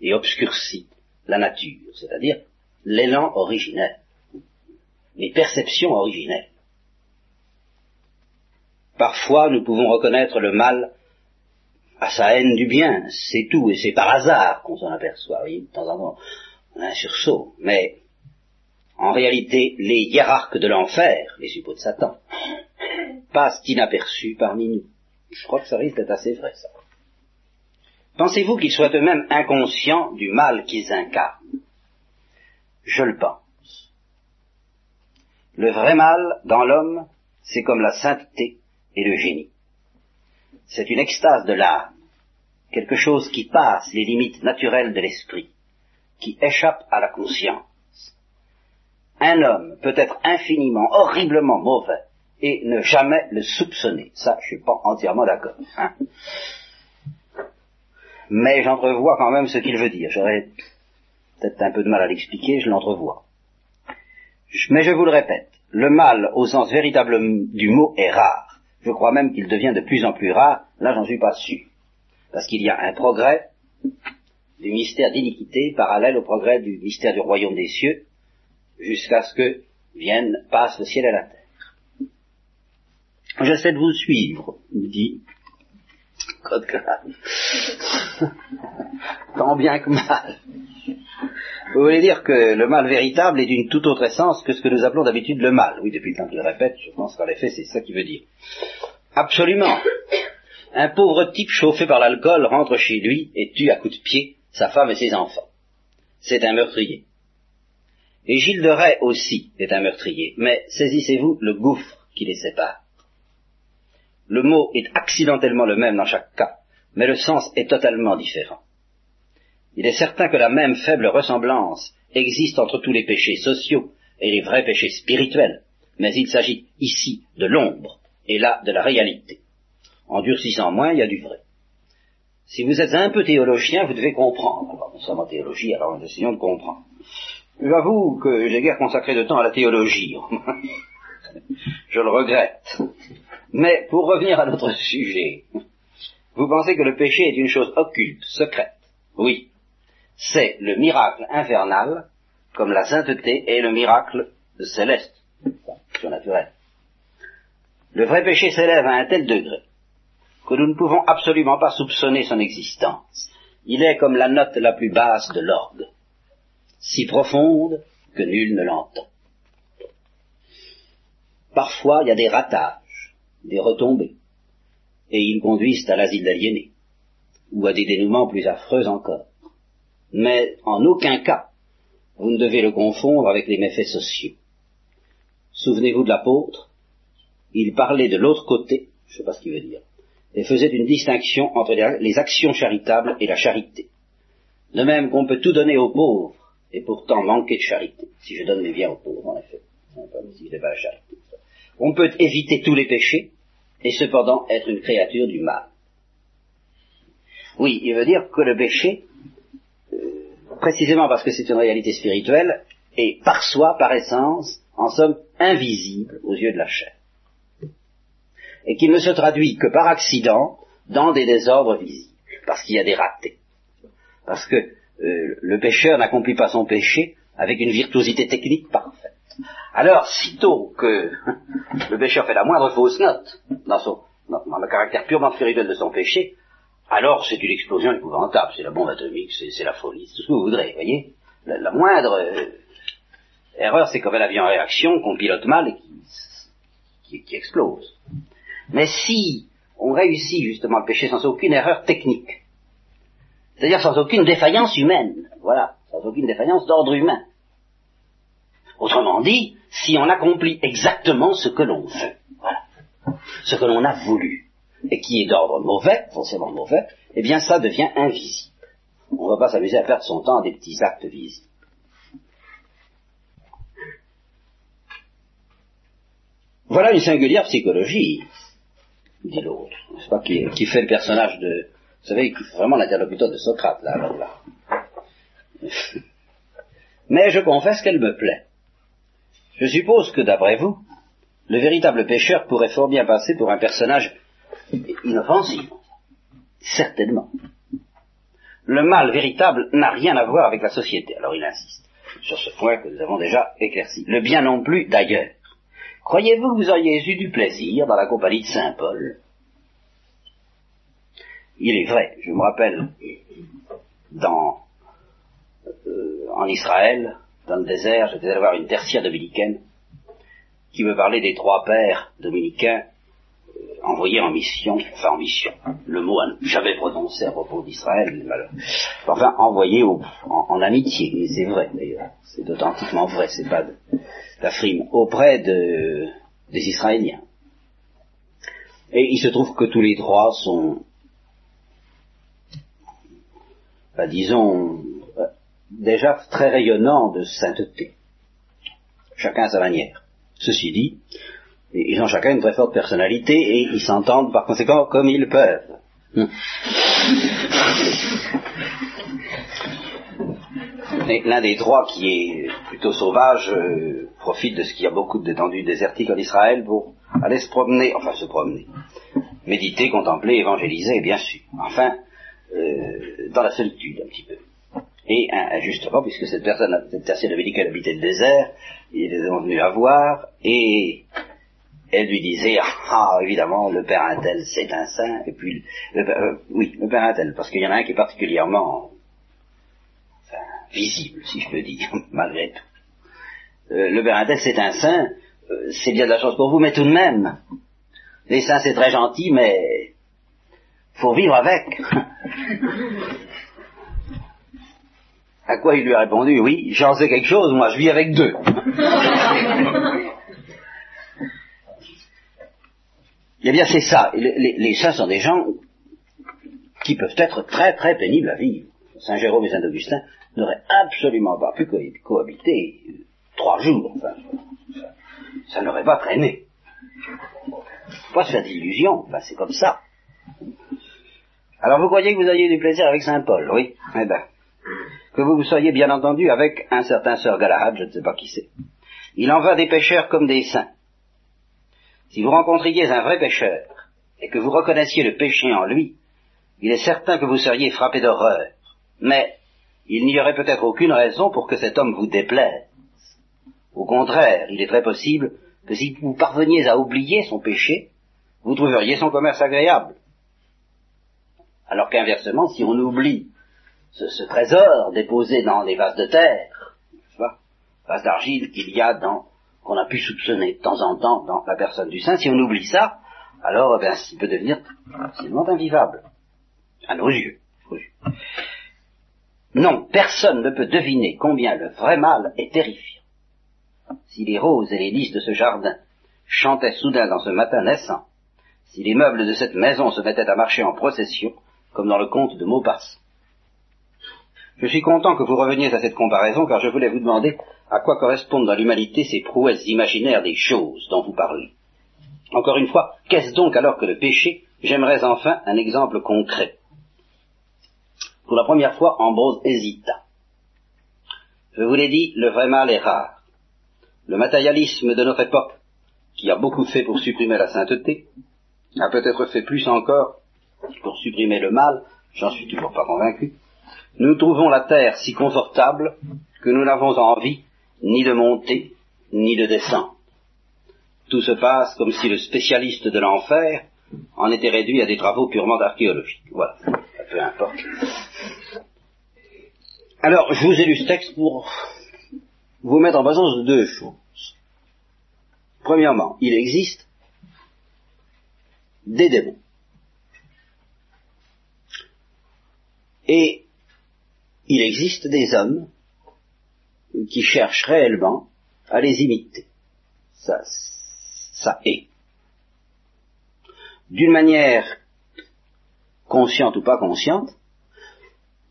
et obscurci la nature, c'est-à-dire l'élan originel, les perceptions originelles. Parfois, nous pouvons reconnaître le mal à sa haine du bien, c'est tout, et c'est par hasard qu'on s'en aperçoit, voyez, de temps en temps, on a un sursaut, mais en réalité, les hiérarques de l'enfer, les suppôts de Satan, passent inaperçus parmi nous. Je crois que ça risque d'être assez vrai, ça. Pensez-vous qu'ils soient eux-mêmes inconscients du mal qu'ils incarnent? Je le pense. Le vrai mal dans l'homme, c'est comme la sainteté et le génie. C'est une extase de l'âme, quelque chose qui passe les limites naturelles de l'esprit, qui échappe à la conscience. Un homme peut être infiniment, horriblement mauvais et ne jamais le soupçonner. Ça, je suis pas entièrement d'accord. Hein mais j'entrevois quand même ce qu'il veut dire. J'aurais peut-être un peu de mal à l'expliquer, je l'entrevois. Mais je vous le répète, le mal au sens véritable du mot est rare. Je crois même qu'il devient de plus en plus rare, là j'en suis pas sûr. Parce qu'il y a un progrès du mystère d'iniquité parallèle au progrès du mystère du royaume des cieux, jusqu'à ce que vienne, passe le ciel et la terre. J'essaie de vous suivre, dit Code Tant bien que mal. Vous voulez dire que le mal véritable est d'une toute autre essence que ce que nous appelons d'habitude le mal. Oui, depuis le temps qu'il répète, je pense qu'en effet, c'est ça qu'il veut dire. Absolument. Un pauvre type chauffé par l'alcool rentre chez lui et tue à coups de pied sa femme et ses enfants. C'est un meurtrier. Et Gilles de Rais aussi est un meurtrier. Mais saisissez-vous le gouffre qui les sépare. Le mot est accidentellement le même dans chaque cas, mais le sens est totalement différent. Il est certain que la même faible ressemblance existe entre tous les péchés sociaux et les vrais péchés spirituels, mais il s'agit ici de l'ombre et là de la réalité. En durcissant moins, il y a du vrai. Si vous êtes un peu théologien, vous devez comprendre. Nous sommes en théologie, alors nous essayons de comprendre. J'avoue que j'ai guère consacré de temps à la théologie. Je le regrette. Mais pour revenir à notre sujet, vous pensez que le péché est une chose occulte, secrète? Oui. C'est le miracle infernal, comme la sainteté est le miracle céleste, surnaturel. Le vrai péché s'élève à un tel degré que nous ne pouvons absolument pas soupçonner son existence. Il est comme la note la plus basse de l'orgue, si profonde que nul ne l'entend. Parfois, il y a des ratages des retombées, et ils conduisent à l'asile d'aliénés, ou à des dénouements plus affreux encore. Mais en aucun cas, vous ne devez le confondre avec les méfaits sociaux. Souvenez-vous de l'apôtre, il parlait de l'autre côté, je ne sais pas ce qu'il veut dire, et faisait une distinction entre les actions charitables et la charité. De même qu'on peut tout donner aux pauvres, et pourtant manquer de charité. Si je donne mes biens aux pauvres, en effet, si je pas la charité. On peut éviter tous les péchés, et cependant être une créature du mal. Oui, il veut dire que le péché, euh, précisément parce que c'est une réalité spirituelle, est par soi, par essence, en somme, invisible aux yeux de la chair. Et qu'il ne se traduit que par accident dans des désordres visibles, parce qu'il y a des ratés. Parce que euh, le pécheur n'accomplit pas son péché avec une virtuosité technique parfaite. Alors, sitôt que le pécheur fait la moindre fausse note dans, le caractère purement spirituel de son péché, alors c'est une explosion épouvantable, c'est la bombe atomique, c'est la folie, c'est tout ce que vous voudrez, voyez. La, moindre euh, erreur, c'est comme un avion en réaction qu'on pilote mal et qui, qui, explose. Mais si on réussit justement le péché sans aucune erreur technique, c'est-à-dire sans aucune défaillance humaine, voilà, sans aucune défaillance d'ordre humain. Autrement dit, si on accomplit exactement ce que l'on veut, ce que l'on a voulu, et qui est d'ordre mauvais, forcément mauvais, eh bien ça devient invisible. On ne va pas s'amuser à perdre son temps à des petits actes visibles. Voilà une singulière psychologie, dit l'autre, n'est-ce pas, qui, fait le personnage de, vous savez, vraiment l'interlocuteur de Socrate, là, alors là. Mais je confesse qu'elle me plaît. Je suppose que, d'après vous, le véritable pécheur pourrait fort bien passer pour un personnage inoffensif. Certainement. Le mal véritable n'a rien à voir avec la société. Alors il insiste sur ce point que nous avons déjà éclairci. Le bien non plus, d'ailleurs. Croyez-vous que vous auriez eu du plaisir dans la compagnie de Saint Paul Il est vrai, je me rappelle, dans, euh, en Israël, dans le désert, j'étais allé voir une tertiaire dominicaine qui me parlait des trois pères dominicains envoyé en mission, enfin en mission, le mot jamais prononcé à propos d'Israël, enfin envoyé en, amitié, et c'est vrai d'ailleurs, c'est authentiquement vrai, c'est pas de, la frime, auprès de, des Israéliens. Et il se trouve que tous les trois sont, bah, disons, euh, déjà très rayonnants de sainteté, chacun à sa manière. Ceci dit, ils ont chacun une très forte personnalité et ils s'entendent par conséquent comme ils peuvent. L'un des trois, qui est plutôt sauvage, euh, profite de ce qu'il y a beaucoup d'étendues désertiques en Israël pour aller se promener, enfin se promener, méditer, contempler, évangéliser, bien sûr. Enfin, euh, dans la solitude un petit peu. Et justement, puisque cette personne, cette tertiaire elle habitait le désert, il est venu la voir, et elle lui disait, ah, évidemment, le père Intel, c'est un saint, et puis, euh, oui, le père Intel, parce qu'il y en a un qui est particulièrement, visible, si je peux dire, malgré tout. Euh, le père Intel, c'est un saint, euh, c'est bien de la chance pour vous, mais tout de même, les saints, c'est très gentil, mais faut vivre avec. à quoi il lui a répondu, oui, j'en sais quelque chose, moi je vis avec deux. Eh bien, c'est ça. Les, saints sont des gens qui peuvent être très très pénibles à vivre. Saint Jérôme et Saint Augustin n'auraient absolument pas pu cohabiter trois jours. Enfin, ça, n'aurait pas traîné. Pas se faire d'illusions. c'est comme ça. Alors vous croyez que vous aviez du plaisir avec Saint Paul, oui? Eh bien, que vous vous soyez bien entendu avec un certain Sœur Galahad, je ne sais pas qui c'est. Il en va des pécheurs comme des saints. Si vous rencontriez un vrai pécheur, et que vous reconnaissiez le péché en lui, il est certain que vous seriez frappé d'horreur. Mais il n'y aurait peut-être aucune raison pour que cet homme vous déplaise. Au contraire, il est très possible que si vous parveniez à oublier son péché, vous trouveriez son commerce agréable. Alors qu'inversement, si on oublie ce, trésor déposé dans des vases de terre, vases d'argile qu'il y a dans qu'on a pu soupçonner de temps en temps dans la personne du saint, si on oublie ça, alors eh il peut devenir absolument invivable, à nos yeux. Non, personne ne peut deviner combien le vrai mal est terrifiant. Si les roses et les lys de ce jardin chantait soudain dans ce matin naissant, si les meubles de cette maison se mettaient à marcher en procession, comme dans le conte de Maupassant. Je suis content que vous reveniez à cette comparaison, car je voulais vous demander à quoi correspondent dans l'humanité ces prouesses imaginaires des choses dont vous parlez. Encore une fois, qu'est-ce donc alors que le péché? J'aimerais enfin un exemple concret. Pour la première fois, Ambrose hésita. Je vous l'ai dit, le vrai mal est rare. Le matérialisme de notre époque, qui a beaucoup fait pour supprimer la sainteté, a peut-être fait plus encore pour supprimer le mal, j'en suis toujours pas convaincu. Nous trouvons la terre si confortable que nous n'avons envie ni de monter, ni de descendre. Tout se passe comme si le spécialiste de l'enfer en était réduit à des travaux purement archéologiques. Voilà, peu importe. Alors, je vous ai lu ce texte pour vous mettre en présence de deux choses. Premièrement, il existe des démons. Et il existe des hommes qui cherchent réellement à les imiter. Ça, ça est. D'une manière consciente ou pas consciente,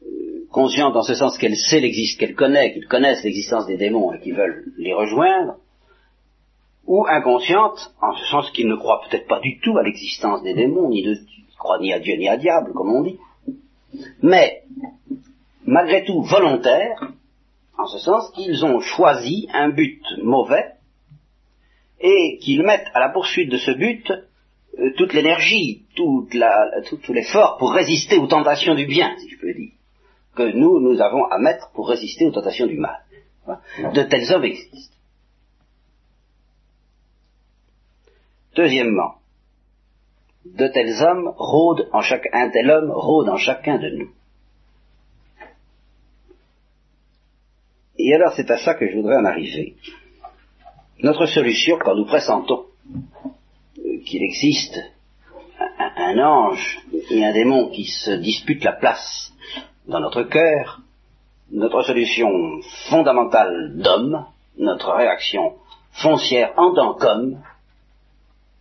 euh, consciente en ce sens qu'elle sait l'existence, qu'elle connaît, qu'ils connaissent l'existence des démons et qu'ils veulent les rejoindre, ou inconsciente, en ce sens qu'ils ne croient peut-être pas du tout à l'existence des démons, ni de, croient ni à Dieu ni à diable, comme on dit, mais malgré tout volontaire, en ce sens qu'ils ont choisi un but mauvais et qu'ils mettent à la poursuite de ce but euh, toute l'énergie, tout, tout l'effort pour résister aux tentations du bien, si je peux dire, que nous, nous avons à mettre pour résister aux tentations du mal. De tels hommes existent. Deuxièmement, de tels hommes rôdent en chaque, un tel homme rôde en chacun de nous. Et alors c'est à ça que je voudrais en arriver. Notre solution, quand nous pressentons euh, qu'il existe un, ange et un démon qui se disputent la place dans notre cœur, notre solution fondamentale d'homme, notre réaction foncière en tant qu'homme,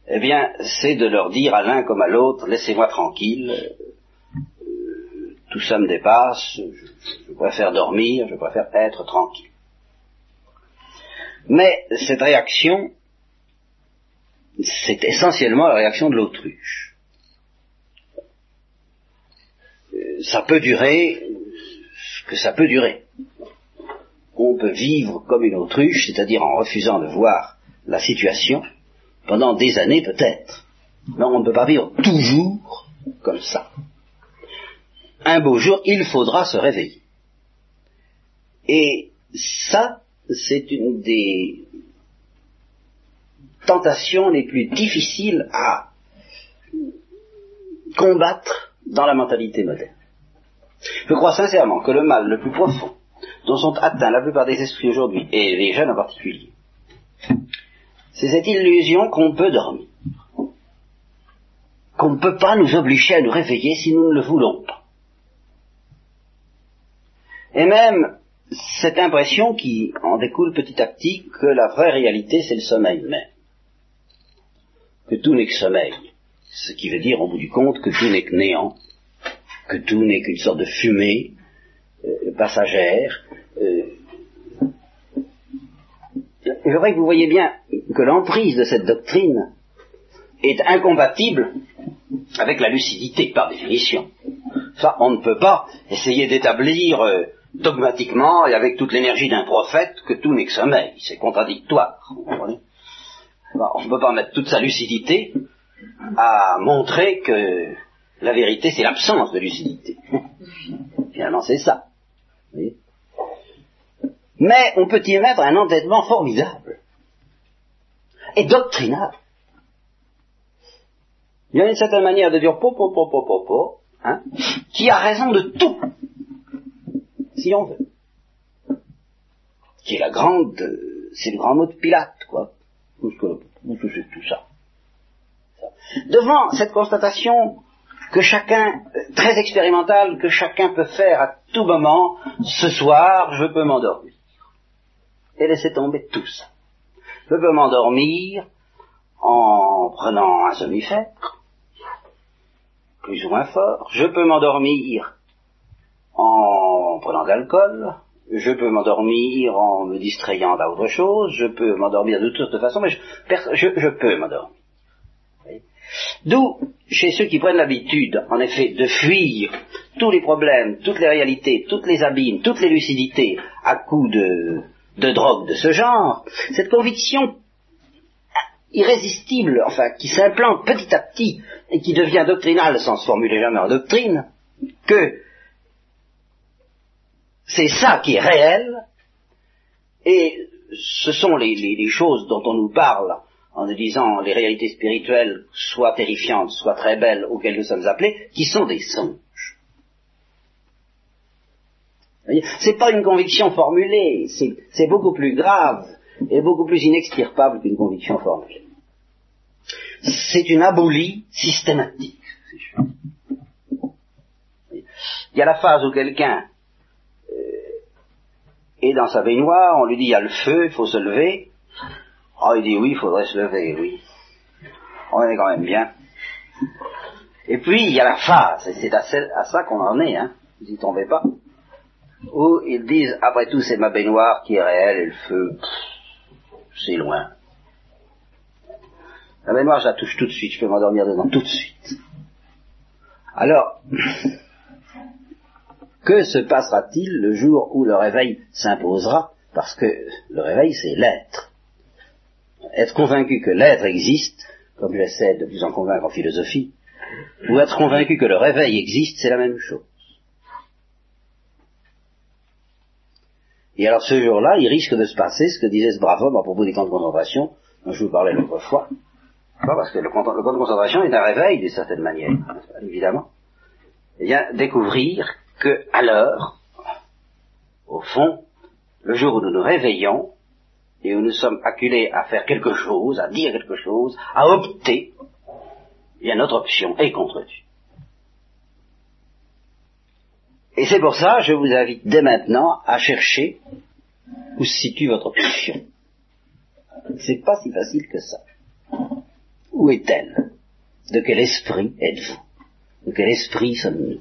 eh bien, c'est de leur dire à l'un comme à l'autre, laissez-moi tranquille, tout ça me dépasse, je, préfère dormir, je préfère être tranquille. Mais cette réaction, c'est essentiellement la réaction de l'autruche. Euh, ça peut durer ce que ça peut durer. On peut vivre comme une autruche, c'est-à-dire en refusant de voir la situation, pendant des années peut-être. Mais on ne peut pas vivre toujours comme ça. Un beau jour, il faudra se réveiller. Et ça, c'est une des tentations les plus difficiles à combattre dans la mentalité moderne. Je crois sincèrement que le mal le plus profond dont sont atteints la plupart des esprits aujourd'hui, et les jeunes en particulier, c'est cette illusion qu'on peut dormir, qu'on ne peut pas nous obliger à nous réveiller si nous ne le voulons pas. Et même cette impression qui en découle petit à petit que la vraie réalité c'est le sommeil même, que tout n'est que sommeil, ce qui veut dire au bout du compte que tout n'est que néant, que tout n'est qu'une sorte de fumée euh, passagère, euh, je voudrais que vous voyez bien que l'emprise de cette doctrine est incompatible avec la lucidité, par définition. Ça, on ne peut pas essayer d'établir euh, dogmatiquement et avec toute l'énergie d'un prophète que tout n'est que sommeil. C'est contradictoire. on ne peut pas mettre toute sa lucidité à montrer que la vérité, c'est l'absence de lucidité. Finalement, c'est ça. Mais on peut y mettre un entêtement formidable et doctrinal. Il y a une certaine manière de dire po, po, po, po, po, po hein, qui a raison de tout, si on veut. Qui est la grande, c'est le grand mot de Pilate, quoi. Où c'est tout ça? Devant cette constatation que chacun, très expérimentale, que chacun peut faire à tout moment, ce soir, je peux m'endormir et laisser tomber tout ça. Je peux m'endormir en prenant un somnifère, plus ou moins fort. Je peux m'endormir en prenant de l'alcool. Je peux m'endormir en me distrayant d'autre chose. Je peux m'endormir de toute façon, mais je, je peux m'endormir. D'où, chez ceux qui prennent l'habitude, en effet, de fuir tous les problèmes, toutes les réalités, toutes les abîmes, toutes les lucidités à coups de drogue de ce genre, cette conviction irrésistible, enfin, qui s'implante petit à petit et qui devient doctrinale sans se formuler jamais en doctrine, que c'est ça qui est réel, et ce sont les, les choses dont on nous parle en nous disant les réalités spirituelles, soit terrifiantes, soit très belles, auxquelles nous sommes appelés, qui sont des songes. C'est pas une conviction formulée, c'est beaucoup plus grave et beaucoup plus inextirpable qu'une conviction formulée. C'est une abolie systématique. Il y a la phase où quelqu'un euh, est dans sa baignoire, on lui dit il y a le feu, il faut se lever, Oh, il dit oui, il faudrait se lever, oui. On est quand même bien. Et puis, il y a la phase, et c'est à, ça qu'on en est, hein. Vous y tombez pas. Où ils disent, après tout, c'est ma baignoire qui est réelle, et le feu, c'est loin. La baignoire, je la touche tout de suite, je peux m'endormir dedans tout de suite. Alors, que se passera-t-il le jour où le réveil s'imposera? Parce que le réveil, c'est l'être être convaincu que l'être existe, comme j'essaie de vous en convaincre en philosophie, ou être convaincu que le réveil existe, c'est la même chose. Et alors ce jour-là, il risque de se passer ce que disait ce brave homme à propos des camps de concentration, dont je vous parlais l'autre fois. Parce que le camp, de concentration est un réveil d'une certaine manière, évidemment. Eh bien, découvrir que, alors, au fond, le jour où nous nous réveillons, et où nous sommes acculés à faire quelque chose, à dire quelque chose, à opter, il y a notre option est contre Dieu. Et c'est pour ça, je vous invite dès maintenant à chercher où se situe votre option. C'est pas si facile que ça. Où est-elle? De quel esprit êtes-vous? De quel esprit sommes-nous?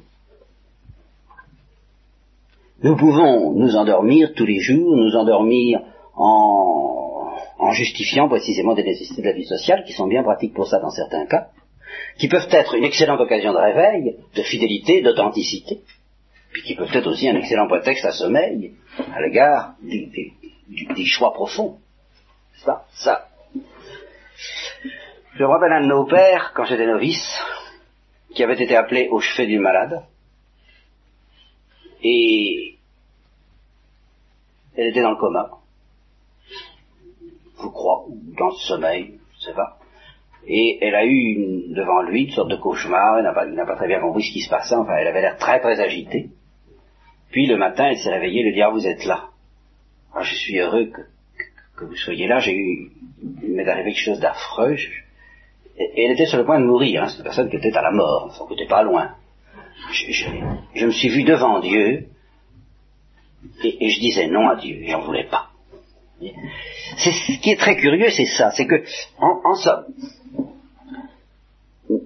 Nous pouvons nous endormir tous les jours, nous endormir en, justifiant précisément des nécessités de la vie sociale qui sont bien pratiques pour ça dans certains cas, qui peuvent être une excellente occasion de réveil, de fidélité, d'authenticité, puis qui peuvent être aussi un excellent prétexte à sommeil à l'égard des, choix profonds. Ça, ça. Je me rappelle un de nos pères, quand j'étais novice, qui avait été appelé au chevet du malade, et elle était dans le coma je crois, dans le sommeil, je sais pas. Et elle a eu devant lui une sorte de cauchemar, elle n'a pas, très bien compris ce qui se passait, enfin elle avait l'air très très agitée. Puis le matin, elle s'est réveillée, elle dit, ah vous êtes là. Ah, je suis heureux que, vous soyez là, j'ai eu, il m'est arrivé quelque chose d'affreux. Et, elle était sur le point de mourir, hein, c'est une personne qui était à la mort, enfin, qui était pas loin. Je, me suis vu devant Dieu, et, et je disais non à Dieu, j'en voulais pas. C'est ce qui est très curieux, c'est ça, c'est que, en, somme,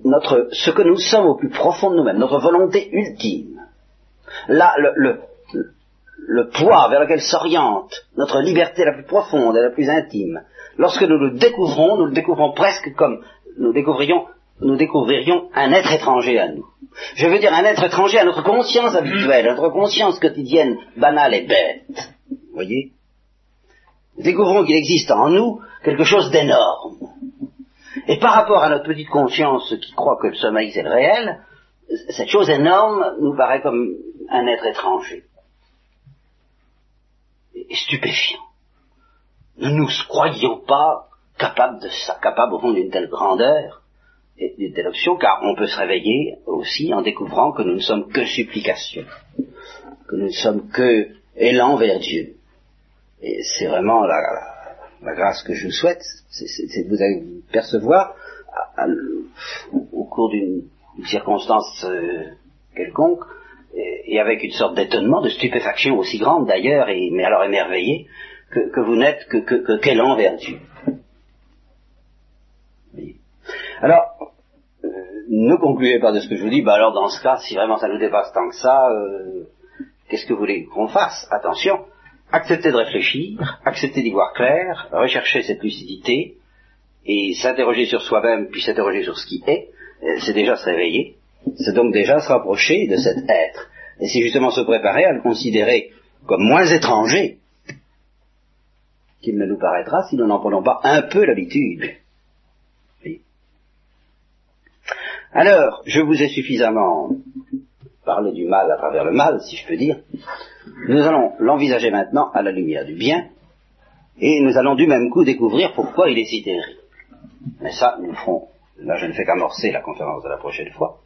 notre, ce que nous sommes au plus profond de nous-mêmes, notre volonté ultime, là, le, poids vers lequel s'oriente notre liberté la plus profonde et la plus intime, lorsque nous le découvrons, nous le découvrons presque comme nous découvrions, nous découvririons un être étranger à nous. Je veux dire un être étranger à notre conscience habituelle, à notre conscience quotidienne, banale et bête. Vous voyez? Découvrons qu'il existe en nous quelque chose d'énorme. Et par rapport à notre petite conscience qui croit que le sommeil c'est le réel, cette chose énorme nous paraît comme un être étranger. Et stupéfiant. Nous ne nous croyons pas capables de ça, capables au fond d'une telle grandeur et d'une telle option, car on peut se réveiller aussi en découvrant que nous ne sommes que supplication, que nous ne sommes que élan vers Dieu, et c'est vraiment la, grâce que je vous souhaite, c'est de vous percevoir au cours d'une circonstance euh, quelconque, et, avec une sorte d'étonnement, de stupéfaction aussi grande d'ailleurs, et, mais alors émerveillé, que, vous n'êtes que, que, que vers Dieu. Alors, euh, ne concluez pas de ce que je vous dis, bah alors dans ce cas, si vraiment ça nous dépasse tant que ça, euh, qu'est-ce que vous voulez qu'on fasse? Attention, accepter de réfléchir, accepter d'y voir clair, rechercher cette lucidité, et s'interroger sur soi-même, puis s'interroger sur ce qui est, c'est déjà se réveiller, c'est donc déjà se rapprocher de cet être. Et c'est justement se préparer à le considérer comme moins étranger qu'il ne nous paraîtra si nous n'en prenons pas un peu l'habitude. Alors, je vous ai suffisamment parlé du mal à travers le mal, si je peux dire. Nous allons l'envisager maintenant à la lumière du bien, et nous allons du même coup découvrir pourquoi il est si terrible. Mais ça, nous le ferons. Là, je ne fais qu'amorcer la conférence de la prochaine fois.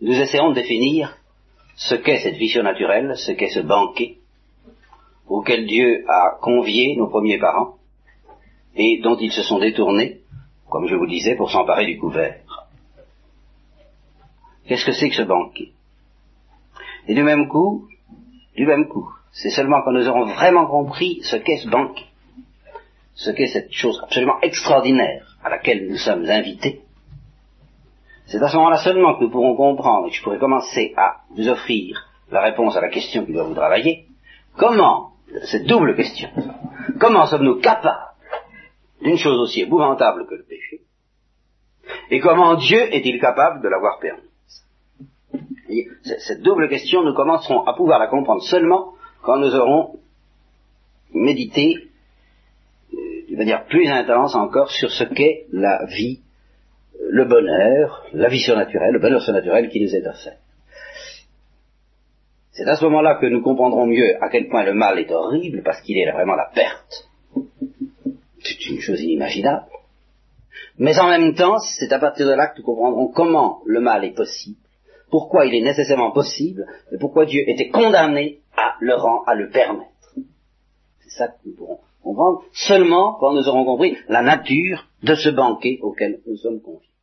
Nous essaierons de définir ce qu'est cette vision naturelle, ce qu'est ce banquet auquel Dieu a convié nos premiers parents et dont ils se sont détournés, comme je vous disais, pour s'emparer du couvert. Qu'est-ce que c'est que ce banquet? Et du même coup, du même coup, c'est seulement quand nous aurons vraiment compris ce qu'est ce banquet, ce qu'est cette chose absolument extraordinaire à laquelle nous sommes invités, c'est à ce moment-là seulement que nous pourrons comprendre, et que je pourrai commencer à vous offrir la réponse à la question qui doit vous travailler, comment, cette double question, comment sommes-nous capables d'une chose aussi épouvantable que le péché, et comment Dieu est-il capable de l'avoir permis? Cette double question, nous commencerons à pouvoir la comprendre seulement quand nous aurons médité euh, de manière plus intense encore sur ce qu'est la vie le bonheur, la vie surnaturelle, le bonheur surnaturel qui nous est offert. C'est à ce moment-là que nous comprendrons mieux à quel point le mal est horrible, parce qu'il est vraiment la perte. C'est une chose inimaginable. Mais en même temps, c'est à partir de là que nous comprendrons comment le mal est possible, pourquoi il est nécessairement possible, et pourquoi Dieu était condamné à le rendre, à le permettre. C'est ça que nous pourrons comprendre seulement quand nous aurons compris la nature de ce banquet auquel nous sommes conviés.